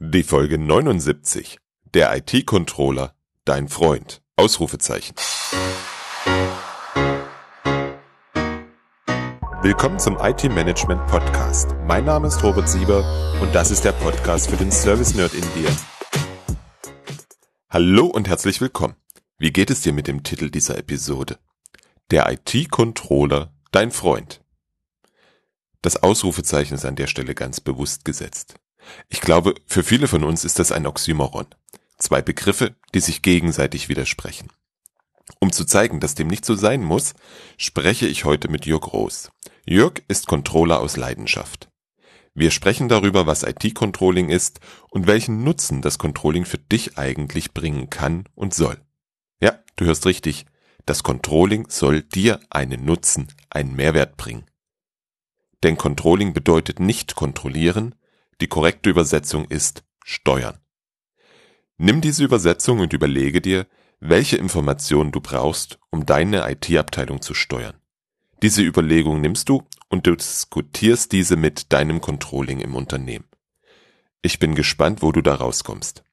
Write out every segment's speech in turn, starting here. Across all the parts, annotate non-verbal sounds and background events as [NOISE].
Die Folge 79. Der IT-Controller, dein Freund. Ausrufezeichen. Willkommen zum IT-Management Podcast. Mein Name ist Robert Sieber und das ist der Podcast für den Service Nerd in dir. Hallo und herzlich willkommen. Wie geht es dir mit dem Titel dieser Episode? Der IT-Controller, dein Freund. Das Ausrufezeichen ist an der Stelle ganz bewusst gesetzt. Ich glaube, für viele von uns ist das ein Oxymoron. Zwei Begriffe, die sich gegenseitig widersprechen. Um zu zeigen, dass dem nicht so sein muss, spreche ich heute mit Jörg Roos. Jörg ist Controller aus Leidenschaft. Wir sprechen darüber, was IT-Controlling ist und welchen Nutzen das Controlling für dich eigentlich bringen kann und soll. Ja, du hörst richtig. Das Controlling soll dir einen Nutzen, einen Mehrwert bringen. Denn Controlling bedeutet nicht kontrollieren, die korrekte Übersetzung ist steuern. Nimm diese Übersetzung und überlege dir, welche Informationen du brauchst, um deine IT-Abteilung zu steuern. Diese Überlegung nimmst du und du diskutierst diese mit deinem Controlling im Unternehmen. Ich bin gespannt, wo du da rauskommst.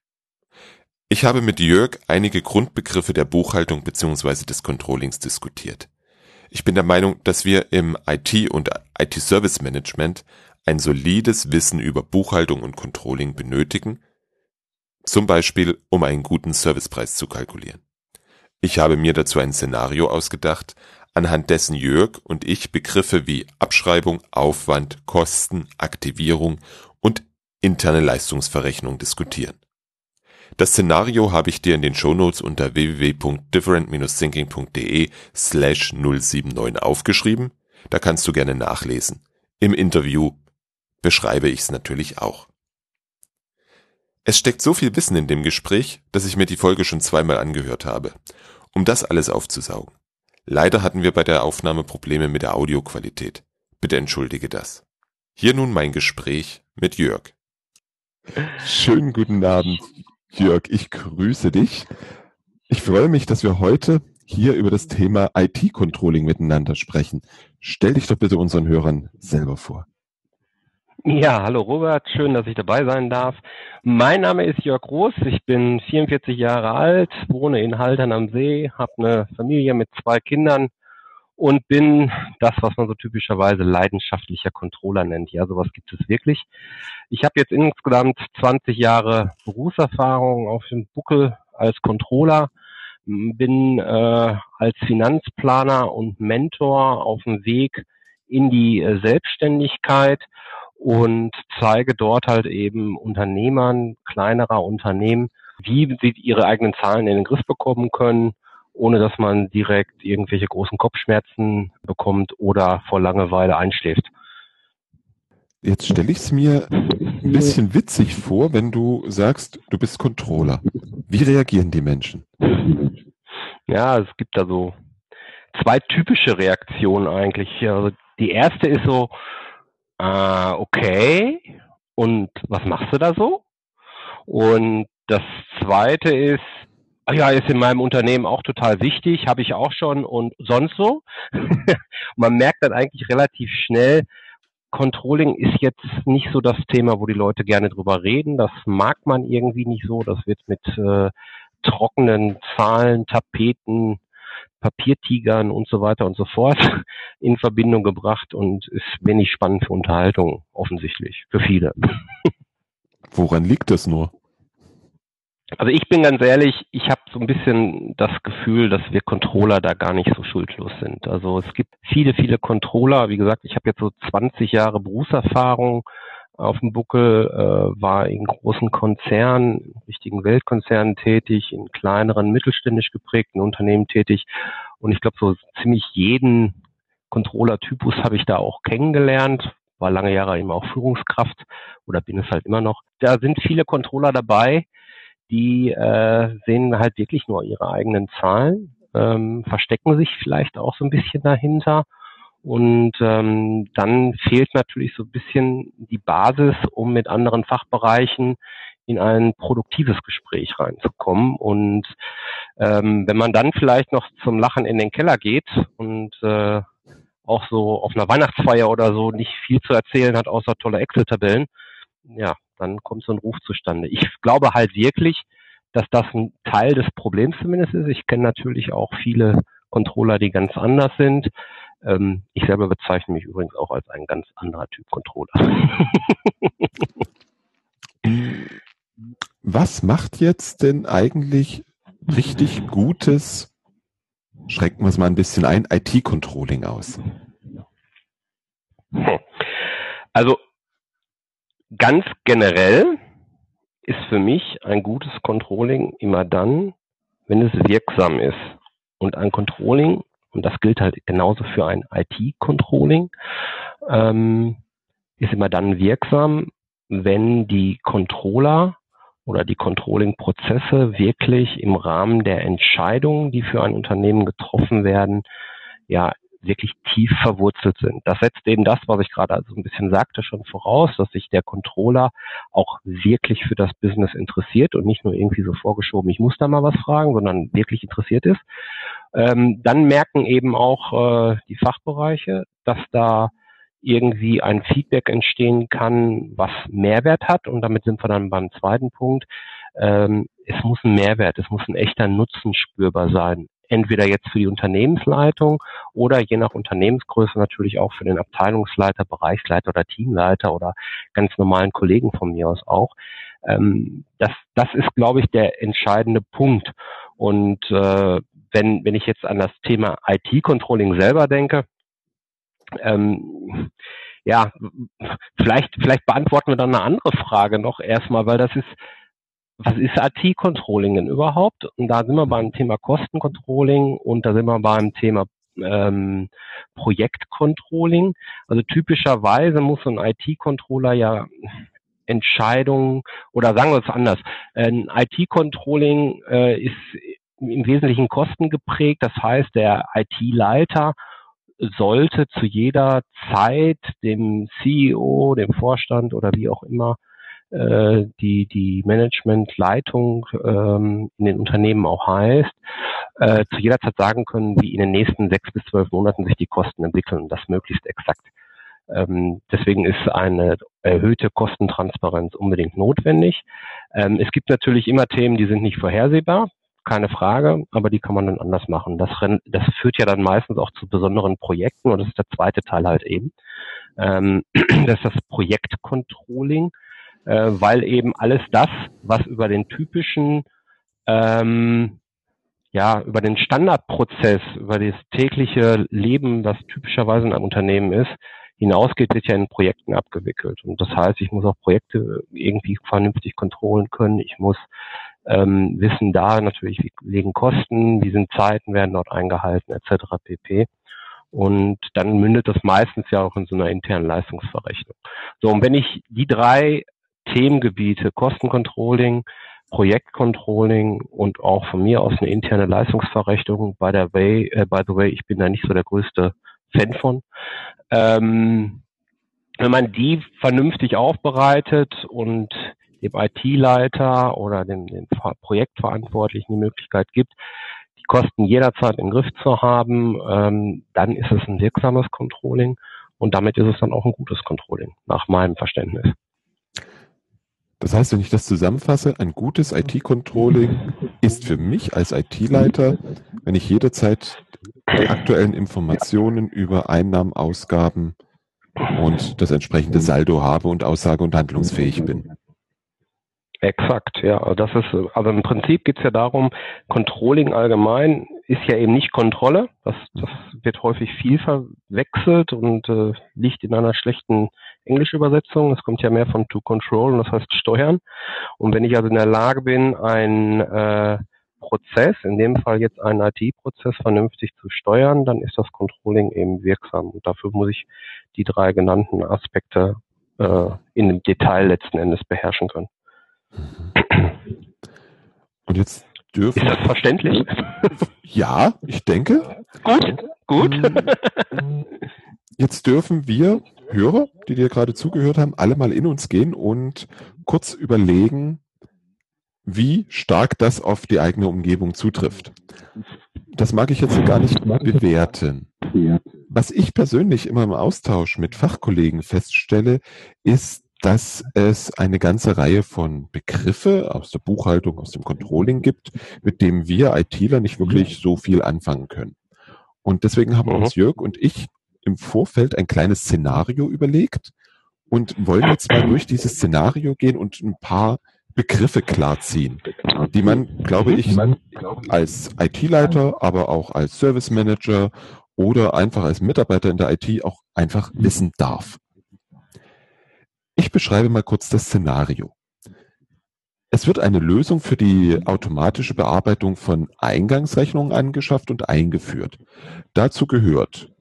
Ich habe mit Jörg einige Grundbegriffe der Buchhaltung bzw. des Controllings diskutiert. Ich bin der Meinung, dass wir im IT- und IT-Service Management ein solides Wissen über Buchhaltung und Controlling benötigen, zum Beispiel um einen guten Servicepreis zu kalkulieren. Ich habe mir dazu ein Szenario ausgedacht, anhand dessen Jörg und ich Begriffe wie Abschreibung, Aufwand, Kosten, Aktivierung und interne Leistungsverrechnung diskutieren. Das Szenario habe ich dir in den Shownotes unter www.different-thinking.de slash 079 aufgeschrieben, da kannst du gerne nachlesen. Im Interview beschreibe ich es natürlich auch. Es steckt so viel Wissen in dem Gespräch, dass ich mir die Folge schon zweimal angehört habe, um das alles aufzusaugen. Leider hatten wir bei der Aufnahme Probleme mit der Audioqualität. Bitte entschuldige das. Hier nun mein Gespräch mit Jörg. Schönen guten Abend, Jörg. Ich grüße dich. Ich freue mich, dass wir heute hier über das Thema IT-Controlling miteinander sprechen. Stell dich doch bitte unseren Hörern selber vor. Ja, hallo Robert, schön, dass ich dabei sein darf. Mein Name ist Jörg Groß, ich bin 44 Jahre alt, wohne in Haltern am See, habe eine Familie mit zwei Kindern und bin das, was man so typischerweise leidenschaftlicher Controller nennt. Ja, sowas gibt es wirklich. Ich habe jetzt insgesamt 20 Jahre Berufserfahrung auf dem Buckel als Controller, bin äh, als Finanzplaner und Mentor auf dem Weg in die äh, Selbstständigkeit und zeige dort halt eben Unternehmern kleinerer Unternehmen, wie sie ihre eigenen Zahlen in den Griff bekommen können, ohne dass man direkt irgendwelche großen Kopfschmerzen bekommt oder vor Langeweile einschläft. Jetzt stelle ich es mir ein bisschen witzig vor, wenn du sagst, du bist Controller. Wie reagieren die Menschen? Ja, es gibt da so zwei typische Reaktionen eigentlich. Also die erste ist so, äh, okay, und was machst du da so? Und das zweite ist, ah ja, ist in meinem Unternehmen auch total wichtig, habe ich auch schon und sonst so. [LAUGHS] man merkt dann eigentlich relativ schnell, Controlling ist jetzt nicht so das Thema, wo die Leute gerne drüber reden. Das mag man irgendwie nicht so. Das wird mit äh, trockenen Zahlen, Tapeten, Papiertigern und so weiter und so fort [LAUGHS] in Verbindung gebracht und ist wenig spannend für Unterhaltung, offensichtlich, für viele. [LAUGHS] Woran liegt das nur? Also ich bin ganz ehrlich, ich habe so ein bisschen das Gefühl, dass wir Controller da gar nicht so schuldlos sind. Also es gibt viele, viele Controller. Wie gesagt, ich habe jetzt so 20 Jahre Berufserfahrung auf dem Buckel, äh, war in großen Konzernen, richtigen Weltkonzernen tätig, in kleineren, mittelständisch geprägten Unternehmen tätig. Und ich glaube, so ziemlich jeden Controller-Typus habe ich da auch kennengelernt, war lange Jahre eben auch Führungskraft oder bin es halt immer noch. Da sind viele Controller dabei, die äh, sehen halt wirklich nur ihre eigenen Zahlen, ähm, verstecken sich vielleicht auch so ein bisschen dahinter und ähm, dann fehlt natürlich so ein bisschen die Basis, um mit anderen Fachbereichen in ein produktives Gespräch reinzukommen. Und ähm, wenn man dann vielleicht noch zum Lachen in den Keller geht und äh, auch so auf einer Weihnachtsfeier oder so nicht viel zu erzählen hat, außer tolle Excel-Tabellen, ja, dann kommt so ein Ruf zustande. Ich glaube halt wirklich, dass das ein Teil des Problems zumindest ist. Ich kenne natürlich auch viele Controller, die ganz anders sind. Ähm, ich selber bezeichne mich übrigens auch als ein ganz anderer Typ Controller. [LAUGHS] Was macht jetzt denn eigentlich richtig gutes, schrecken wir es mal ein bisschen ein, IT-Controlling aus? Hm. Also ganz generell ist für mich ein gutes Controlling immer dann, wenn es wirksam ist. Und ein Controlling, und das gilt halt genauso für ein IT-Controlling, ähm, ist immer dann wirksam, wenn die Controller oder die Controlling-Prozesse wirklich im Rahmen der Entscheidungen, die für ein Unternehmen getroffen werden, ja, wirklich tief verwurzelt sind. Das setzt eben das, was ich gerade also ein bisschen sagte, schon voraus, dass sich der Controller auch wirklich für das Business interessiert und nicht nur irgendwie so vorgeschoben, ich muss da mal was fragen, sondern wirklich interessiert ist. Ähm, dann merken eben auch äh, die Fachbereiche, dass da irgendwie ein Feedback entstehen kann, was Mehrwert hat. Und damit sind wir dann beim zweiten Punkt. Ähm, es muss ein Mehrwert, es muss ein echter Nutzen spürbar sein entweder jetzt für die Unternehmensleitung oder je nach Unternehmensgröße natürlich auch für den Abteilungsleiter, Bereichsleiter oder Teamleiter oder ganz normalen Kollegen von mir aus auch. Ähm, das, das ist, glaube ich, der entscheidende Punkt. Und äh, wenn, wenn ich jetzt an das Thema IT-Controlling selber denke, ähm, ja, vielleicht, vielleicht beantworten wir dann eine andere Frage noch erstmal, weil das ist, was ist IT-Controlling denn überhaupt? Und da sind wir beim Thema Kostencontrolling und da sind wir beim Thema ähm, Projektcontrolling. Also typischerweise muss ein IT-Controller ja Entscheidungen oder sagen wir es anders. Ein IT-Controlling äh, ist im Wesentlichen Kosten geprägt. Das heißt, der IT-Leiter sollte zu jeder Zeit dem CEO, dem Vorstand oder wie auch immer äh, die, die Managementleitung ähm, in den Unternehmen auch heißt, äh, zu jeder Zeit sagen können, wie in den nächsten sechs bis zwölf Monaten sich die Kosten entwickeln und das möglichst exakt. Ähm, deswegen ist eine erhöhte Kostentransparenz unbedingt notwendig. Ähm, es gibt natürlich immer Themen, die sind nicht vorhersehbar, keine Frage, aber die kann man dann anders machen. Das, das führt ja dann meistens auch zu besonderen Projekten und das ist der zweite Teil halt eben. Ähm, [CLEARS THROAT] das ist das Projektcontrolling äh, weil eben alles das, was über den typischen, ähm, ja, über den Standardprozess, über das tägliche Leben, was typischerweise in einem Unternehmen ist, hinausgeht, wird ja in Projekten abgewickelt. Und das heißt, ich muss auch Projekte irgendwie vernünftig kontrollen können. Ich muss ähm, wissen da natürlich, wie liegen Kosten, wie sind Zeiten, werden dort eingehalten, etc. pp. Und dann mündet das meistens ja auch in so einer internen Leistungsverrechnung. So, und wenn ich die drei Themengebiete Kostencontrolling, Projektcontrolling und auch von mir aus eine interne Leistungsverrechnung. By the way, äh, by the way, ich bin da nicht so der größte Fan von. Ähm, wenn man die vernünftig aufbereitet und dem IT-Leiter oder dem, dem Projektverantwortlichen die Möglichkeit gibt, die Kosten jederzeit im Griff zu haben, ähm, dann ist es ein wirksames Controlling und damit ist es dann auch ein gutes Controlling, nach meinem Verständnis. Das heißt, wenn ich das zusammenfasse, ein gutes IT-Controlling ist für mich als IT-Leiter, wenn ich jederzeit die aktuellen Informationen über Einnahmen, Ausgaben und das entsprechende Saldo habe und aussage- und handlungsfähig bin. Exakt, ja. Das ist, also im Prinzip geht es ja darum, Controlling allgemein ist ja eben nicht Kontrolle. Das, das wird häufig viel verwechselt und äh, liegt in einer schlechten Englischübersetzung. Es kommt ja mehr von to control und das heißt steuern. Und wenn ich also in der Lage bin, ein äh, Prozess, in dem Fall jetzt einen IT-Prozess vernünftig zu steuern, dann ist das Controlling eben wirksam. Und dafür muss ich die drei genannten Aspekte äh, in dem Detail letzten Endes beherrschen können. Und jetzt dürfen. Ist das verständlich? Ja, ich denke. Gut, gut. Jetzt dürfen wir Hörer, die dir gerade zugehört haben, alle mal in uns gehen und kurz überlegen, wie stark das auf die eigene Umgebung zutrifft. Das mag ich jetzt gar nicht bewerten. Was ich persönlich immer im Austausch mit Fachkollegen feststelle, ist, dass es eine ganze Reihe von Begriffe aus der Buchhaltung, aus dem Controlling gibt, mit dem wir ITler nicht wirklich so viel anfangen können. Und deswegen haben mhm. uns Jörg und ich im Vorfeld ein kleines Szenario überlegt und wollen jetzt mal durch dieses Szenario gehen und ein paar Begriffe klarziehen, die man, glaube ich, als IT-Leiter, aber auch als Service Manager oder einfach als Mitarbeiter in der IT auch einfach wissen darf. Ich beschreibe mal kurz das Szenario. Es wird eine Lösung für die automatische Bearbeitung von Eingangsrechnungen angeschafft und eingeführt. Dazu gehört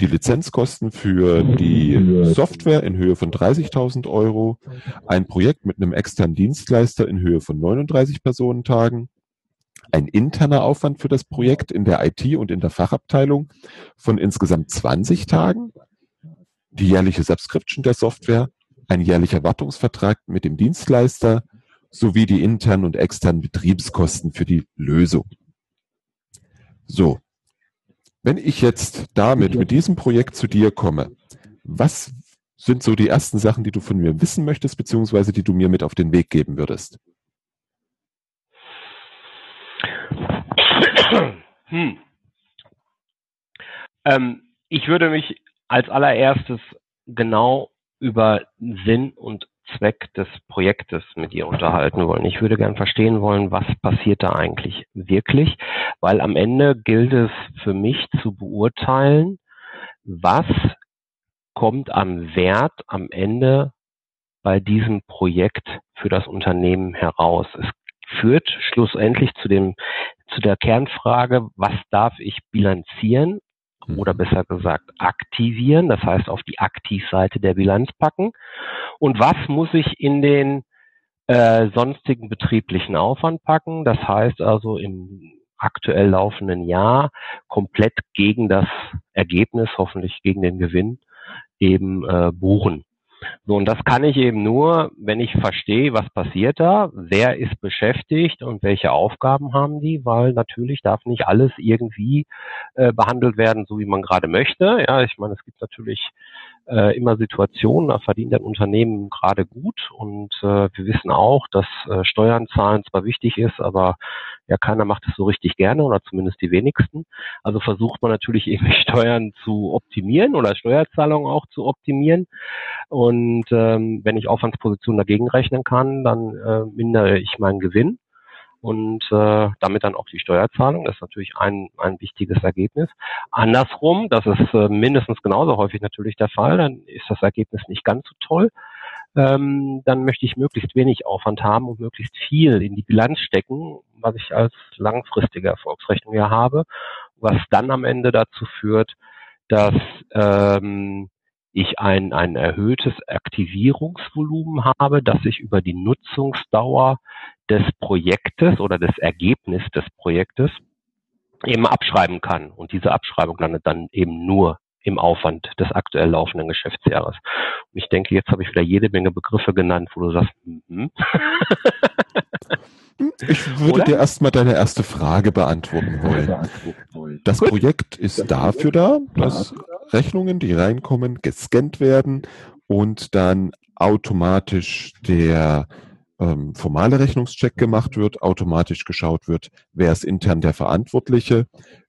die Lizenzkosten für die Software in Höhe von 30.000 Euro, ein Projekt mit einem externen Dienstleister in Höhe von 39 Personentagen, ein interner Aufwand für das Projekt in der IT und in der Fachabteilung von insgesamt 20 Tagen, die jährliche Subscription der Software, ein jährlicher Wartungsvertrag mit dem Dienstleister sowie die internen und externen Betriebskosten für die Lösung. So, wenn ich jetzt damit, mit diesem Projekt zu dir komme, was sind so die ersten Sachen, die du von mir wissen möchtest, beziehungsweise die du mir mit auf den Weg geben würdest? Hm. Ähm, ich würde mich als allererstes genau über Sinn und Zweck des Projektes mit ihr unterhalten wollen. Ich würde gern verstehen wollen, was passiert da eigentlich wirklich, weil am Ende gilt es für mich zu beurteilen, was kommt am Wert am Ende bei diesem Projekt für das Unternehmen heraus. Es führt schlussendlich zu dem, zu der Kernfrage, was darf ich bilanzieren oder mhm. besser gesagt aktivieren, das heißt auf die Aktivseite der Bilanz packen. Und was muss ich in den äh, sonstigen betrieblichen Aufwand packen? Das heißt also im aktuell laufenden Jahr komplett gegen das Ergebnis, hoffentlich gegen den Gewinn eben äh, buchen. So, und das kann ich eben nur, wenn ich verstehe, was passiert da, wer ist beschäftigt und welche Aufgaben haben die, weil natürlich darf nicht alles irgendwie äh, behandelt werden, so wie man gerade möchte. Ja, ich meine, es gibt natürlich äh, immer Situationen, da verdient ein Unternehmen gerade gut und äh, wir wissen auch, dass äh, Steuern zahlen zwar wichtig ist, aber ja, keiner macht es so richtig gerne oder zumindest die wenigsten. Also versucht man natürlich [LAUGHS] eben Steuern zu optimieren oder Steuerzahlungen auch zu optimieren. Und ähm, wenn ich Aufwandspositionen dagegen rechnen kann, dann äh, mindere ich meinen Gewinn und äh, damit dann auch die Steuerzahlung. Das ist natürlich ein, ein wichtiges Ergebnis. Andersrum, das ist äh, mindestens genauso häufig natürlich der Fall, dann ist das Ergebnis nicht ganz so toll. Ähm, dann möchte ich möglichst wenig Aufwand haben und möglichst viel in die Bilanz stecken, was ich als langfristige Erfolgsrechnung ja habe, was dann am Ende dazu führt, dass ähm, ich ein, ein erhöhtes Aktivierungsvolumen habe, das ich über die Nutzungsdauer des Projektes oder des Ergebnisses des Projektes eben abschreiben kann. Und diese Abschreibung landet dann eben nur im Aufwand des aktuell laufenden Geschäftsjahres. Und ich denke, jetzt habe ich wieder jede Menge Begriffe genannt, wo du sagst, mm [LAUGHS] Ich würde Oder? dir erstmal deine erste Frage beantworten wollen. Das Projekt ist dafür da, dass Rechnungen, die reinkommen, gescannt werden und dann automatisch der ähm, formale Rechnungscheck gemacht wird, automatisch geschaut wird, wer ist intern der Verantwortliche,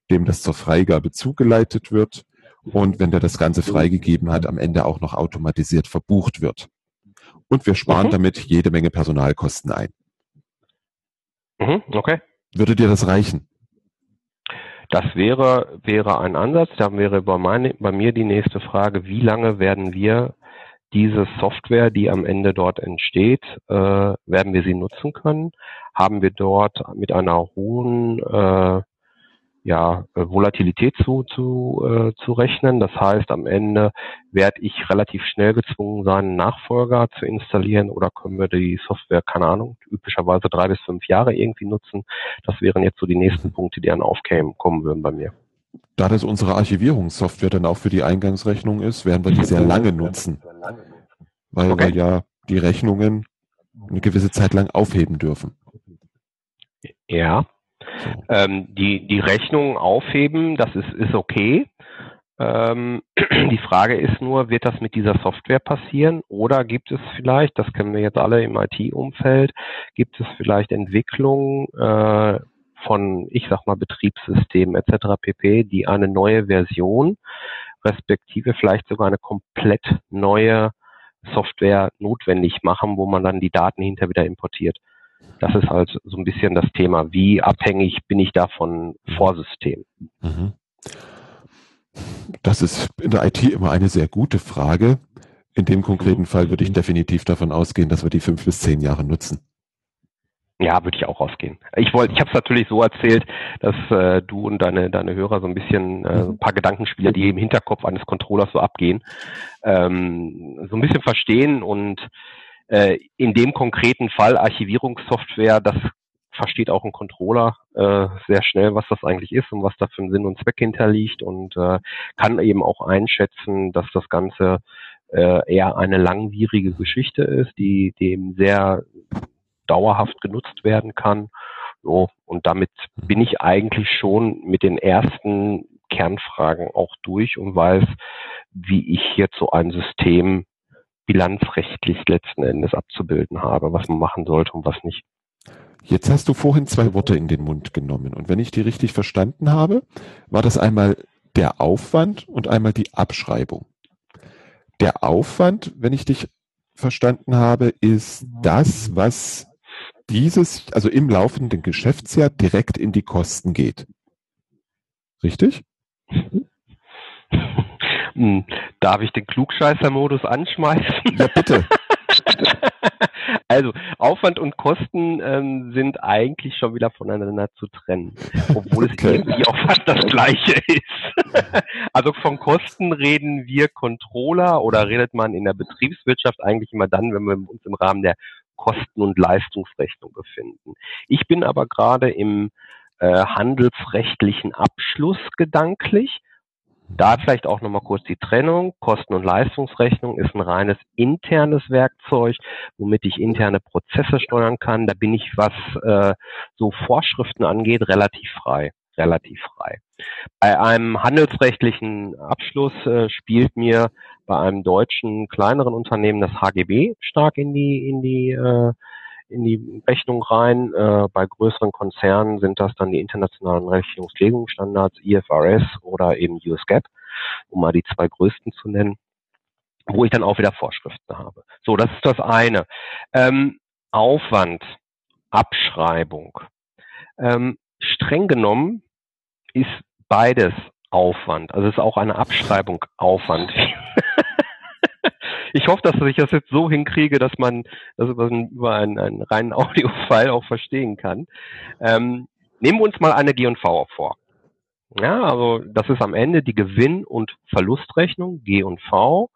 dem das zur Freigabe zugeleitet wird und wenn der das Ganze freigegeben hat, am Ende auch noch automatisiert verbucht wird. Und wir sparen mhm. damit jede Menge Personalkosten ein. Mhm, okay. Würde dir das reichen? Das wäre, wäre ein Ansatz. Dann wäre bei, meine, bei mir die nächste Frage, wie lange werden wir diese Software, die am Ende dort entsteht, äh, werden wir sie nutzen können? Haben wir dort mit einer hohen äh, ja, äh, Volatilität zu, zu, äh, zu rechnen. Das heißt, am Ende werde ich relativ schnell gezwungen sein, einen Nachfolger zu installieren oder können wir die Software, keine Ahnung, üblicherweise drei bis fünf Jahre irgendwie nutzen. Das wären jetzt so die nächsten Punkte, die dann aufkämen, kommen würden bei mir. Da das unsere Archivierungssoftware dann auch für die Eingangsrechnung ist, werden wir die sehr lange nutzen. Weil okay. wir ja die Rechnungen eine gewisse Zeit lang aufheben dürfen. Ja, ähm, die, die Rechnung aufheben, das ist, ist okay. Ähm, die Frage ist nur, wird das mit dieser Software passieren die Frage ist nur, wird das mit dieser Software passieren oder gibt es vielleicht, das kennen wir jetzt alle im IT-Umfeld, gibt es vielleicht Entwicklungen äh, von, ich sag mal, Betriebssystemen etc. pp, die eine neue Version respektive vielleicht sogar eine komplett neue Software notwendig machen, wo man dann die Daten hinter wieder importiert. Das ist halt so ein bisschen das Thema. Wie abhängig bin ich da von Vorsystemen? Mhm. Das ist in der IT immer eine sehr gute Frage. In dem konkreten Fall würde ich definitiv davon ausgehen, dass wir die fünf bis zehn Jahre nutzen. Ja, würde ich auch ausgehen. Ich wollte, ich habe es natürlich so erzählt, dass äh, du und deine deine Hörer so ein bisschen äh, ein paar Gedankenspiele, die im Hinterkopf eines Controllers so abgehen, ähm, so ein bisschen verstehen und äh, in dem konkreten Fall Archivierungssoftware, das versteht auch ein Controller äh, sehr schnell, was das eigentlich ist und was da für einen Sinn und Zweck hinterliegt und äh, kann eben auch einschätzen, dass das Ganze äh, eher eine langwierige Geschichte ist, die dem sehr dauerhaft genutzt werden kann. So, und damit bin ich eigentlich schon mit den ersten Kernfragen auch durch und weiß, wie ich jetzt so ein System bilanzrechtlich letzten Endes abzubilden habe, was man machen sollte und was nicht. Jetzt hast du vorhin zwei Worte in den Mund genommen. Und wenn ich die richtig verstanden habe, war das einmal der Aufwand und einmal die Abschreibung. Der Aufwand, wenn ich dich verstanden habe, ist das, was dieses, also im laufenden Geschäftsjahr direkt in die Kosten geht. Richtig? [LAUGHS] Hm, darf ich den Klugscheißer-Modus anschmeißen? Ja, bitte. [LAUGHS] Also Aufwand und Kosten ähm, sind eigentlich schon wieder voneinander zu trennen, obwohl es okay. irgendwie auch fast das Gleiche ist. [LAUGHS] also von Kosten reden wir Controller oder redet man in der Betriebswirtschaft eigentlich immer dann, wenn wir uns im Rahmen der Kosten- und Leistungsrechnung befinden. Ich bin aber gerade im äh, handelsrechtlichen Abschluss gedanklich da vielleicht auch nochmal kurz die Trennung. Kosten- und Leistungsrechnung ist ein reines internes Werkzeug, womit ich interne Prozesse steuern kann. Da bin ich, was äh, so Vorschriften angeht, relativ frei. Relativ frei. Bei einem handelsrechtlichen Abschluss äh, spielt mir bei einem deutschen kleineren Unternehmen das HGB stark in die in die äh, in die Rechnung rein. Äh, bei größeren Konzernen sind das dann die internationalen Rechnungslegungsstandards, IFRS oder eben US GAAP, um mal die zwei größten zu nennen, wo ich dann auch wieder Vorschriften habe. So, das ist das eine. Ähm, Aufwand, Abschreibung. Ähm, streng genommen ist beides Aufwand. Also es ist auch eine Abschreibung Aufwand. [LAUGHS] ich hoffe, dass ich das jetzt so hinkriege, dass man das über, einen, einen reinen [LAUGHS] Audio-File auch verstehen kann. Ähm, nehmen wir uns mal eine G&V vor. Ja, also das ist am Ende die Gewinn- und Verlustrechnung, G&V.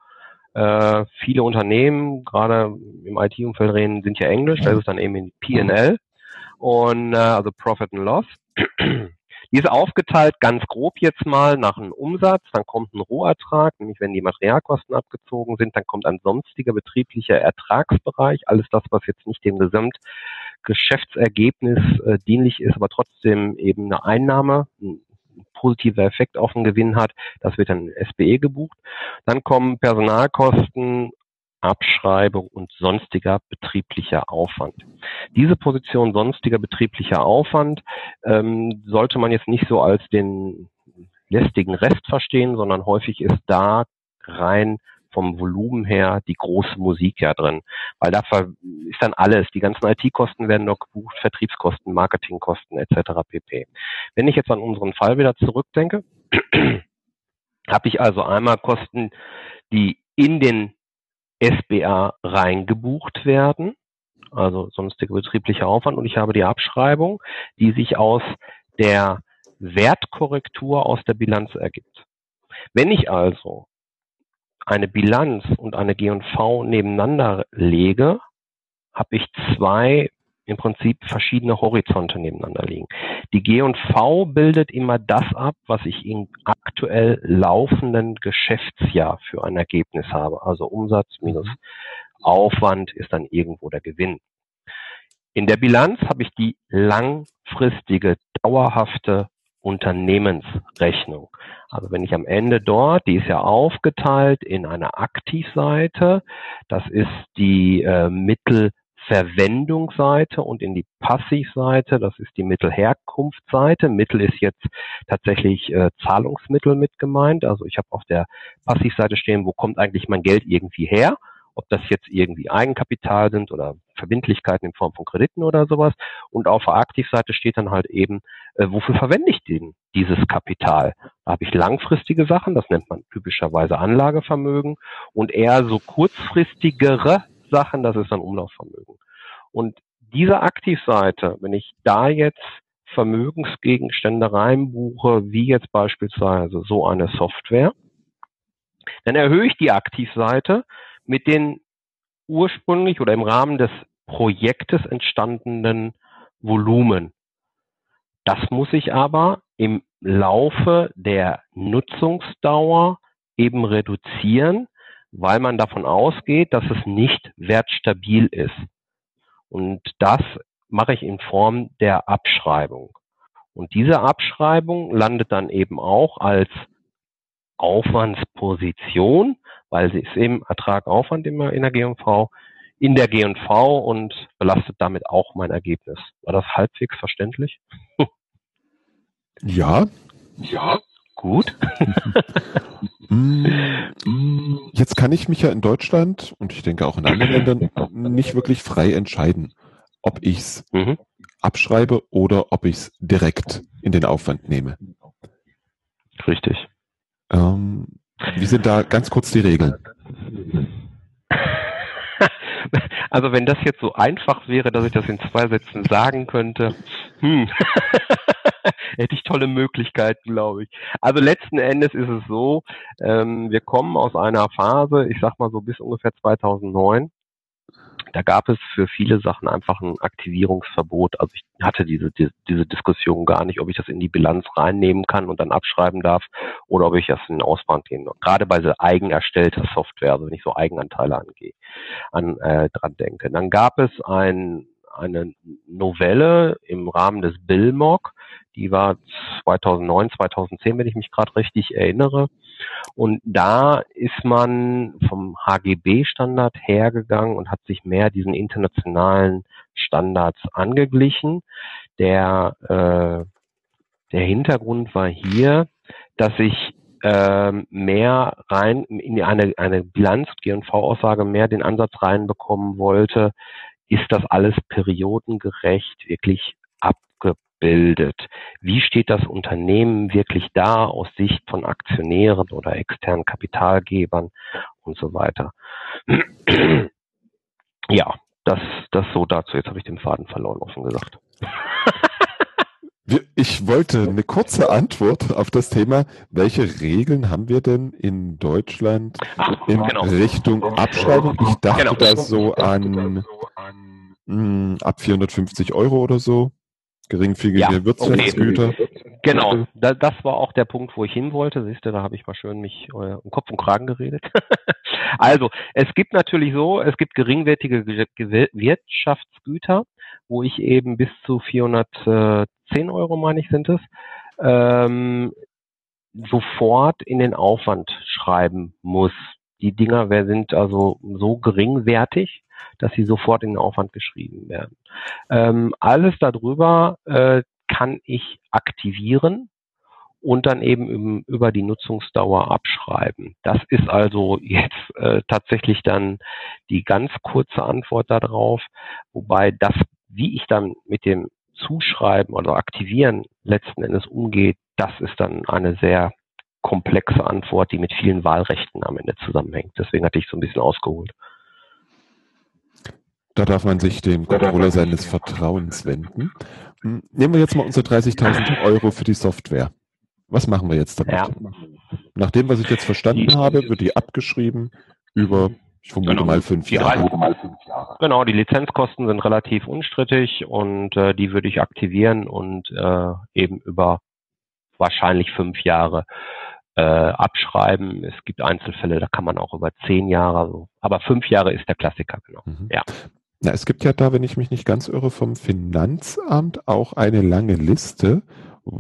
Äh, viele Unternehmen, gerade im IT-Umfeld reden, sind ja Englisch, da ist dann eben in P&L und äh, also Profit and Loss. Die ist aufgeteilt ganz grob jetzt mal nach einem Umsatz, dann kommt ein Rohertrag, nämlich wenn die Materialkosten abgezogen sind, dann kommt ein sonstiger betrieblicher Ertragsbereich, alles das, was jetzt nicht dem Gesamtgeschäftsergebnis äh, dienlich ist, aber trotzdem eben eine Einnahme, ein positiver Effekt auf den Gewinn hat, das wird dann SBE gebucht. Dann kommen Personalkosten, Abschreibung und sonstiger betrieblicher Aufwand. Diese Position sonstiger betrieblicher Aufwand ähm, sollte man jetzt nicht so als den lästigen Rest verstehen, sondern häufig ist da rein vom Volumen her die große Musik ja drin. Weil da ist dann alles. Die ganzen IT-Kosten werden noch gebucht, Vertriebskosten, Marketingkosten etc. pp. Wenn ich jetzt an unseren Fall wieder zurückdenke, [CLEARS THROAT] habe ich also einmal Kosten, die in den SBA reingebucht werden, also sonstiger betrieblicher Aufwand, und ich habe die Abschreibung, die sich aus der Wertkorrektur aus der Bilanz ergibt. Wenn ich also eine Bilanz und eine G&V nebeneinander lege, habe ich zwei im Prinzip verschiedene Horizonte nebeneinander liegen. Die G&V bildet immer das ab, was ich im aktuell laufenden Geschäftsjahr für ein Ergebnis habe. Also Umsatz minus Aufwand ist dann irgendwo der Gewinn. In der Bilanz habe ich die langfristige, dauerhafte Unternehmensrechnung. Also wenn ich am Ende dort, die ist ja aufgeteilt in eine Aktivseite, das ist die äh, Mittelverwendungsseite und in die Passivseite, das ist die Mittelherkunftsseite. Mittel ist jetzt tatsächlich äh, Zahlungsmittel mit gemeint. Also ich habe auf der Passivseite stehen, wo kommt eigentlich mein Geld irgendwie her? ob das jetzt irgendwie Eigenkapital sind oder Verbindlichkeiten in Form von Krediten oder sowas. Und auf der Aktivseite steht dann halt eben, äh, wofür verwende ich denn dieses Kapital? Da habe ich langfristige Sachen, das nennt man typischerweise Anlagevermögen und eher so kurzfristigere Sachen, das ist dann Umlaufvermögen. Und diese Aktivseite, wenn ich da jetzt Vermögensgegenstände reinbuche, wie jetzt beispielsweise so eine Software, dann erhöhe ich die Aktivseite mit den ursprünglich oder im Rahmen des Projektes entstandenen Volumen. Das muss ich aber im Laufe der Nutzungsdauer eben reduzieren, weil man davon ausgeht, dass es nicht wertstabil ist. Und das mache ich in Form der Abschreibung. Und diese Abschreibung landet dann eben auch als Aufwandsposition, weil sie ist eben Ertrag Aufwand immer in der G&V, in der G&V und belastet damit auch mein Ergebnis. War das halbwegs verständlich? Ja. Ja. Gut. [LAUGHS] Jetzt kann ich mich ja in Deutschland und ich denke auch in anderen Ländern nicht wirklich frei entscheiden, ob ich es mhm. abschreibe oder ob ich es direkt in den Aufwand nehme. Richtig. Ähm, wie sind da ganz kurz die Regeln? [LAUGHS] Also wenn das jetzt so einfach wäre, dass ich das in zwei Sätzen sagen könnte, hm, [LAUGHS] [LAUGHS] hätte ich tolle Möglichkeiten, glaube ich. Also letzten Endes ist es so, ähm, wir kommen aus einer Phase, ich sag mal so bis ungefähr 2009, da gab es für viele Sachen einfach ein Aktivierungsverbot. Also ich hatte diese, diese, diese Diskussion gar nicht, ob ich das in die Bilanz reinnehmen kann und dann abschreiben darf oder ob ich das in den Ausbau gehen Gerade bei so eigen erstellter Software, also wenn ich so Eigenanteile angehe, an, äh, dran denke. Dann gab es ein, eine Novelle im Rahmen des BILMOG, die war 2009, 2010, wenn ich mich gerade richtig erinnere. Und da ist man vom HGB-Standard hergegangen und hat sich mehr diesen internationalen Standards angeglichen. Der, äh, der Hintergrund war hier, dass ich äh, mehr rein in eine, eine Bilanz, G&V-Aussage mehr den Ansatz reinbekommen wollte, ist das alles periodengerecht wirklich abgebildet? Wie steht das Unternehmen wirklich da aus Sicht von Aktionären oder externen Kapitalgebern und so weiter? [CLEARS THROAT] ja, das, das so dazu. Jetzt habe ich den Faden verloren, offen gesagt. [LAUGHS] Ich wollte eine kurze Antwort auf das Thema. Welche Regeln haben wir denn in Deutschland Ach, in genau. Richtung Abschreibung? Ich dachte genau. da so an mh, hm, ab 450 Euro oder so. Geringfügige ja, Wirtschaftsgüter. Okay. Genau, da, das war auch der Punkt, wo ich hin wollte. Siehst du, da habe ich mal schön mich äh, um Kopf und Kragen geredet. [LAUGHS] also, es gibt natürlich so, es gibt geringwertige Wirtschaftsgüter, wo ich eben bis zu 410 Euro, meine ich, sind es, ähm, sofort in den Aufwand schreiben muss. Die Dinger sind also so geringwertig, dass sie sofort in den Aufwand geschrieben werden. Ähm, alles darüber äh, kann ich aktivieren und dann eben über die Nutzungsdauer abschreiben. Das ist also jetzt äh, tatsächlich dann die ganz kurze Antwort darauf, wobei das, wie ich dann mit dem Zuschreiben oder Aktivieren letzten Endes umgeht, das ist dann eine sehr komplexe Antwort, die mit vielen Wahlrechten am Ende zusammenhängt. Deswegen hatte ich so ein bisschen ausgeholt. Da darf man sich dem Controller seines Vertrauens wenden. Hm, nehmen wir jetzt mal unsere 30.000 Euro für die Software. Was machen wir jetzt damit? Ja. Nach dem, was ich jetzt verstanden habe, wird die abgeschrieben über, ich vermute genau. mal, fünf Jahre. Genau, die Lizenzkosten sind relativ unstrittig und äh, die würde ich aktivieren und äh, eben über wahrscheinlich fünf Jahre äh, abschreiben. Es gibt Einzelfälle, da kann man auch über zehn Jahre, so. aber fünf Jahre ist der Klassiker, genau. Mhm. Ja. Na, es gibt ja da, wenn ich mich nicht ganz irre, vom Finanzamt auch eine lange Liste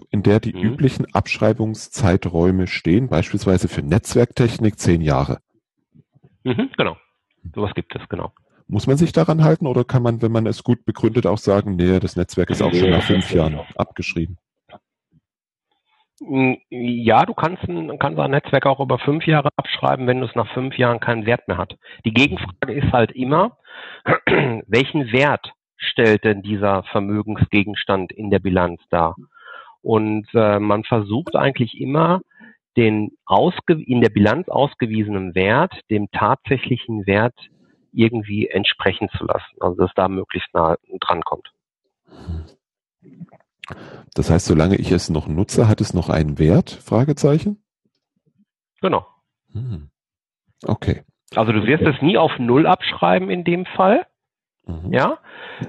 in der die mhm. üblichen Abschreibungszeiträume stehen, beispielsweise für Netzwerktechnik zehn Jahre. Mhm, genau. Sowas gibt es, genau. Muss man sich daran halten oder kann man, wenn man es gut begründet, auch sagen, nee, das Netzwerk ist auch schon nach fünf Jahren abgeschrieben? Mm, ja, du kannst ein, kannst ein Netzwerk auch über fünf Jahre abschreiben, wenn es nach fünf Jahren keinen Wert mehr hat. Die Gegenfrage ist halt immer, [CLEARS THROAT] welchen Wert stellt denn dieser Vermögensgegenstand in der Bilanz dar? Und äh, man versucht eigentlich immer, den ausge in der Bilanz ausgewiesenen Wert dem tatsächlichen Wert irgendwie entsprechen zu lassen, also dass da möglichst nah dran kommt. Das heißt, solange ich es noch nutze, hat es noch einen Wert? Fragezeichen. Genau. Hm. Okay. Also du wirst es nie auf Null abschreiben in dem Fall. Mhm. Ja,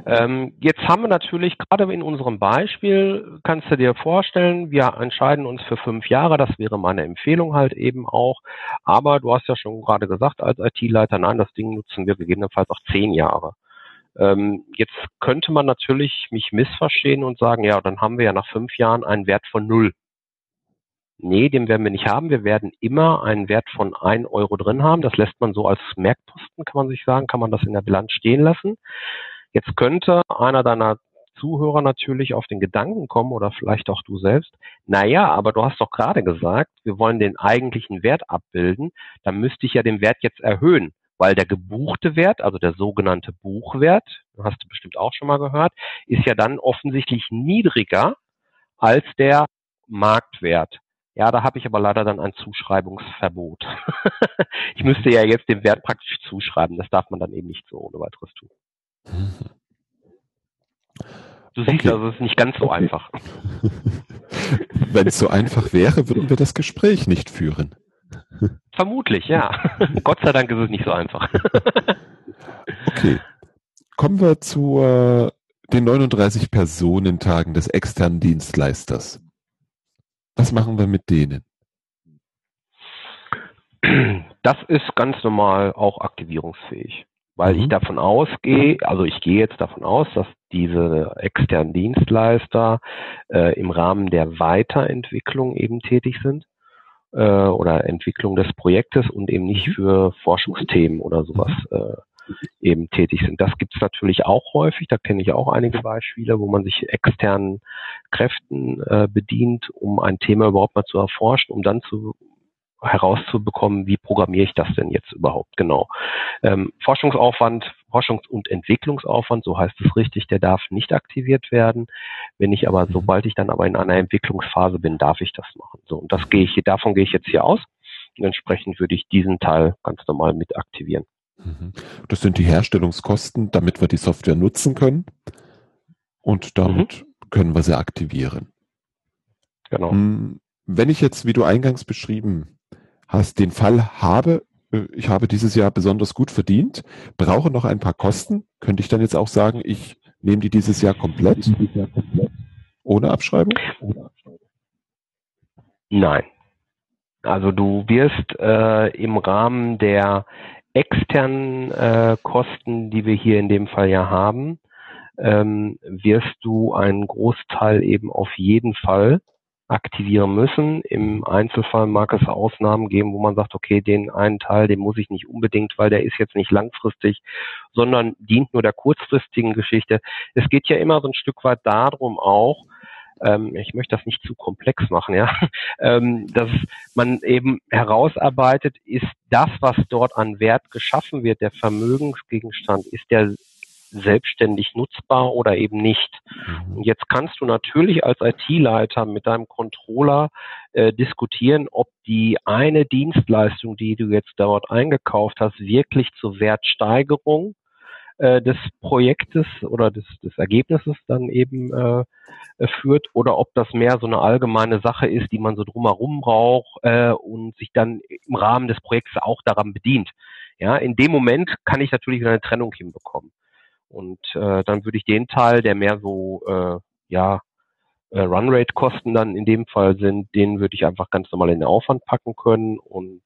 ähm, jetzt haben wir natürlich gerade in unserem Beispiel, kannst du dir vorstellen, wir entscheiden uns für fünf Jahre, das wäre meine Empfehlung halt eben auch. Aber du hast ja schon gerade gesagt als IT-Leiter, nein, das Ding nutzen wir gegebenenfalls auch zehn Jahre. Ähm, jetzt könnte man natürlich mich missverstehen und sagen, ja, dann haben wir ja nach fünf Jahren einen Wert von null. Nee, den werden wir nicht haben. Wir werden immer einen Wert von ein Euro drin haben. Das lässt man so als Merkposten, kann man sich sagen, kann man das in der Bilanz stehen lassen. Jetzt könnte einer deiner Zuhörer natürlich auf den Gedanken kommen oder vielleicht auch du selbst, naja, aber du hast doch gerade gesagt, wir wollen den eigentlichen Wert abbilden, dann müsste ich ja den Wert jetzt erhöhen, weil der gebuchte Wert, also der sogenannte Buchwert, hast du bestimmt auch schon mal gehört, ist ja dann offensichtlich niedriger als der Marktwert. Ja, da habe ich aber leider dann ein Zuschreibungsverbot. [LAUGHS] ich müsste ja jetzt den Wert praktisch zuschreiben. Das darf man dann eben nicht so ohne weiteres tun. Du siehst okay. also, es ist nicht ganz so okay. einfach. [LAUGHS] Wenn es so einfach wäre, würden wir das Gespräch nicht führen. Vermutlich, ja. [LAUGHS] Gott sei Dank ist es nicht so einfach. okay. Kommen wir zu äh, den 39 Personentagen des externen Dienstleisters. Was machen wir mit denen? Das ist ganz normal auch aktivierungsfähig, weil mhm. ich davon ausgehe, also ich gehe jetzt davon aus, dass diese externen Dienstleister äh, im Rahmen der Weiterentwicklung eben tätig sind äh, oder Entwicklung des Projektes und eben nicht mhm. für Forschungsthemen oder sowas äh, eben tätig sind. Das gibt es natürlich auch häufig. Da kenne ich auch einige Beispiele, wo man sich externen Kräften äh, bedient, um ein Thema überhaupt mal zu erforschen, um dann zu herauszubekommen, wie programmiere ich das denn jetzt überhaupt genau. Ähm, Forschungsaufwand, Forschungs- und Entwicklungsaufwand, so heißt es richtig, der darf nicht aktiviert werden. Wenn ich aber, mhm. sobald ich dann aber in einer Entwicklungsphase bin, darf ich das machen. So, und das gehe ich, davon gehe ich jetzt hier aus. Und entsprechend würde ich diesen Teil ganz normal mit aktivieren. Mhm. Das sind die Herstellungskosten, damit wir die Software nutzen können. Und damit mhm. können wir sie aktivieren. Genau. Hm, wenn ich jetzt, wie du eingangs beschrieben hast, den Fall habe, äh, ich habe dieses Jahr besonders gut verdient, brauche noch ein paar Kosten, könnte ich dann jetzt auch sagen, ich nehme die dieses Jahr komplett? Ohne Abschreibung? Nein. Also du wirst äh, im Rahmen der externen äh, Kosten, die wir hier in dem Fall ja haben, ähm, wirst du einen Großteil eben auf jeden Fall aktivieren müssen. Im Einzelfall mag es Ausnahmen geben, wo man sagt, okay, den einen Teil, den muss ich nicht unbedingt, weil der ist jetzt nicht langfristig, sondern dient nur der kurzfristigen Geschichte. Es geht ja immer so ein Stück weit darum auch, ähm, ich möchte das nicht zu komplex machen, ja, [LAUGHS] ähm, dass man eben herausarbeitet, ist das, was dort an Wert geschaffen wird, der Vermögensgegenstand, ist der selbstständig nutzbar oder eben nicht. Mhm. Und jetzt kannst du natürlich als IT-Leiter mit deinem Controller äh, diskutieren, ob die eine Dienstleistung, die du jetzt dort eingekauft hast, wirklich zur Wertsteigerung äh, des Projektes oder des, des Ergebnisses dann eben äh, äh, führt oder ob das mehr so eine allgemeine Sache ist, die man so drumherum braucht äh, und sich dann im Rahmen des Projekts auch daran bedient. Ja, in dem Moment kann ich natürlich eine Trennung hinbekommen. Und äh, dann würde ich den Teil, der mehr so äh, ja äh, Runrate-Kosten dann in dem Fall sind, den würde ich einfach ganz normal in den Aufwand packen können und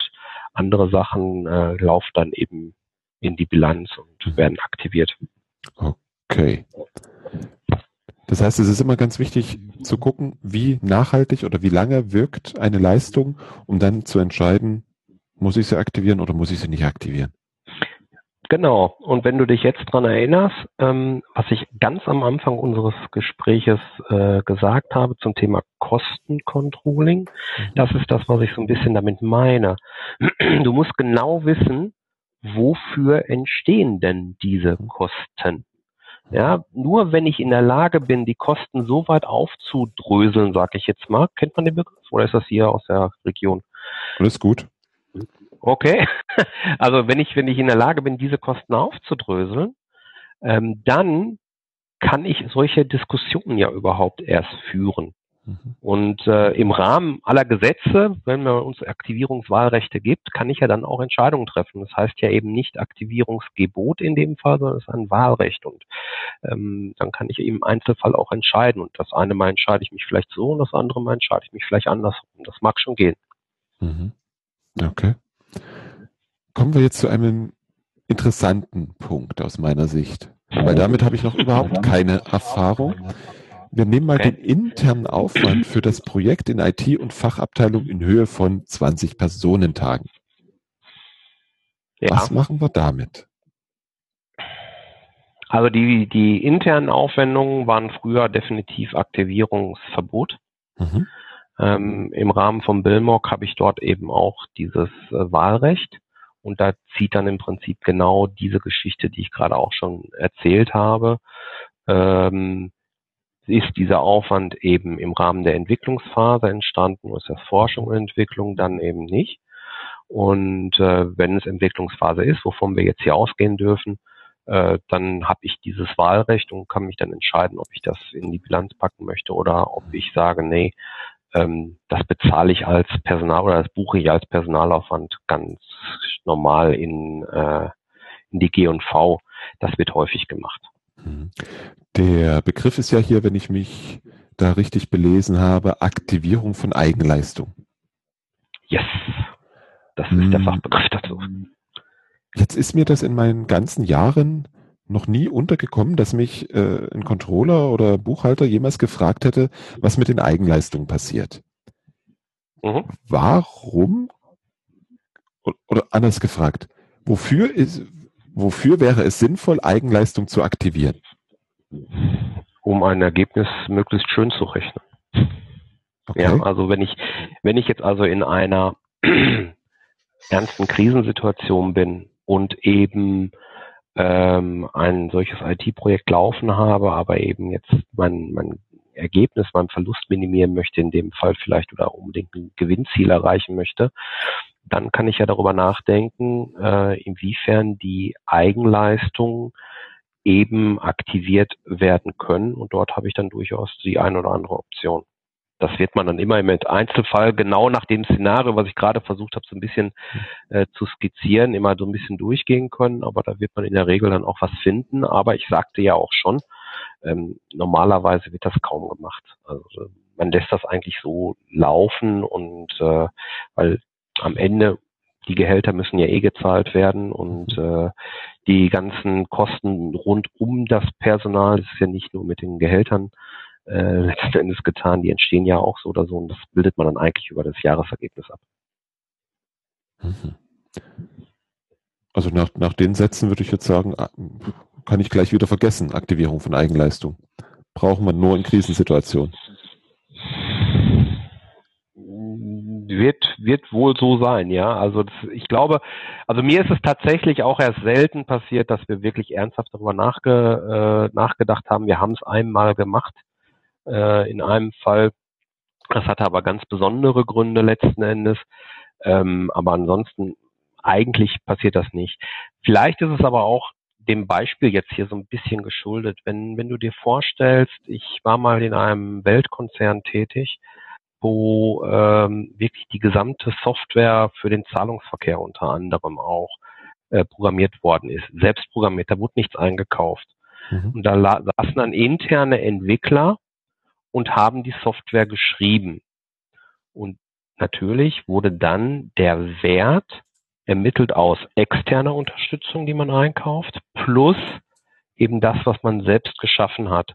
andere Sachen äh, laufen dann eben in die Bilanz und werden aktiviert. Okay. Das heißt, es ist immer ganz wichtig, zu gucken, wie nachhaltig oder wie lange wirkt eine Leistung, um dann zu entscheiden, muss ich sie aktivieren oder muss ich sie nicht aktivieren? Genau. Und wenn du dich jetzt dran erinnerst, ähm, was ich ganz am Anfang unseres Gespräches äh, gesagt habe zum Thema Kostencontrolling, mhm. das ist das, was ich so ein bisschen damit meine. [CLEARS THROAT] Du musst genau wissen, wofür entstehen denn diese. Kosten? Ja, nur wenn ich in der Lage bin, die Kosten so weit aufzudröseln, sage ich jetzt mal, kennt man den Begriff oder ist das hier aus der Region? Alles gut. Okay. [LAUGHS] Also wenn ich, wenn ich in der Lage bin, diese Kosten aufzudröseln, ähm, dann kann ich solche Diskussionen ja überhaupt erst führen. Mhm. Und äh, im Rahmen aller Gesetze, wenn man uns Aktivierungswahlrechte gibt, kann ich ja dann auch Entscheidungen treffen. Das heißt ja eben nicht Aktivierungsgebot in dem Fall, sondern es ist ein Wahlrecht. Und ähm, dann kann ich eben im Einzelfall auch entscheiden. Und das eine Mal entscheide ich mich vielleicht so und das andere Mal entscheide ich mich vielleicht anders. Und das mag schon gehen. Mhm. Okay. Kommen wir jetzt zu einem interessanten Punkt aus meiner Sicht. Weil damit habe ich noch überhaupt keine Erfahrung. Wir nehmen mal den internen Aufwand für das Projekt in IT und Fachabteilung in Höhe von 20 Personentagen. Ja. Was machen wir damit? Also die, die internen Aufwendungen waren früher definitiv Aktivierungsverbot. Mhm. Ähm, Im Rahmen von Billmock habe ich dort eben auch dieses äh, Wahlrecht. Und da zieht dann im Prinzip genau diese Geschichte, die ich gerade auch schon erzählt habe. Ähm, ist dieser Aufwand eben im Rahmen der Entwicklungsphase entstanden, ist das Forschung und Entwicklung dann eben nicht. Und äh, wenn es Entwicklungsphase ist, wovon wir jetzt hier ausgehen dürfen, äh, dann habe ich dieses Wahlrecht und kann mich dann entscheiden, ob ich das in die Bilanz packen möchte oder ob ich sage, nee, ähm, das bezahle ich als Personal oder das buche ich als Personalaufwand ganz normal in, äh, in die G&V. Das wird häufig gemacht. Der Begriff ist ja hier, wenn ich mich da richtig belesen habe, Aktivierung von Eigenleistung. Yes, das ist der hm. Fachbegriff dazu. Jetzt ist mir das in meinen ganzen Jahren noch nie untergekommen, dass mich äh, ein Controller oder Buchhalter jemals gefragt hätte, was mit den Eigenleistungen passiert. Mhm. Warum, oder anders gefragt, wofür ist, wofür wäre es sinnvoll, Eigenleistung zu aktivieren? Um ein Ergebnis möglichst schön zu rechnen. Okay. Ja, also wenn ich, wenn ich jetzt also in einer [CLEARS THROAT] ernsten Krisensituation bin und eben ähm, ein solches IT-Projekt laufen habe, aber eben jetzt mein, mein Ergebnis, mein Verlust minimieren möchte, in dem Fall vielleicht oder unbedingt ein Gewinnziel erreichen möchte, dann kann ich ja darüber nachdenken, äh, inwiefern die Eigenleistungen eben aktiviert werden können. Und dort habe ich dann durchaus die ein oder andere Option das wird man dann immer im Einzelfall genau nach dem Szenario, was ich gerade versucht habe, so ein bisschen äh, zu skizzieren, immer so ein bisschen durchgehen können. Aber da wird man in der Regel dann auch was finden. Aber ich sagte ja auch schon, ähm, normalerweise wird das kaum gemacht. Also man lässt das eigentlich so laufen und äh, weil am Ende die Gehälter müssen ja eh gezahlt werden und äh, die ganzen Kosten rund um das Personal, das ist ja nicht nur mit den Gehältern äh, [LAUGHS] letzten Endes getan. Die entstehen ja auch so oder so und das bildet man dann eigentlich über das Jahresergebnis ab. Mhm. Also nach, nach den Sätzen würde ich jetzt sagen, ah, kann ich gleich wieder vergessen, Aktivierung von Eigenleistung. Brauchen wir nur in Krisensituationen. Wird, wird wohl so sein, ja. Also das, ich glaube, also mir ist es tatsächlich auch erst selten passiert, dass wir wirklich ernsthaft darüber nachge, äh, nachgedacht haben. Wir haben es einmal gemacht äh, in einem Fall. Das hatte aber ganz besondere Gründe letzten Endes. Ähm, aber ansonsten eigentlich passiert das nicht. Vielleicht ist es aber auch dem Beispiel jetzt hier so ein bisschen geschuldet. Wenn, wenn du dir vorstellst, ich war mal in einem Weltkonzern tätig, wo ähm, wirklich die gesamte Software für den Zahlungsverkehr unter anderem auch äh, programmiert worden ist, selbst programmiert, da wurde nichts eingekauft. Mhm. Und da saßen dann interne Entwickler und haben die Software geschrieben. Und natürlich wurde dann der Wert ermittelt aus externer Unterstützung, die man einkauft, plus eben das, was man selbst geschaffen hat.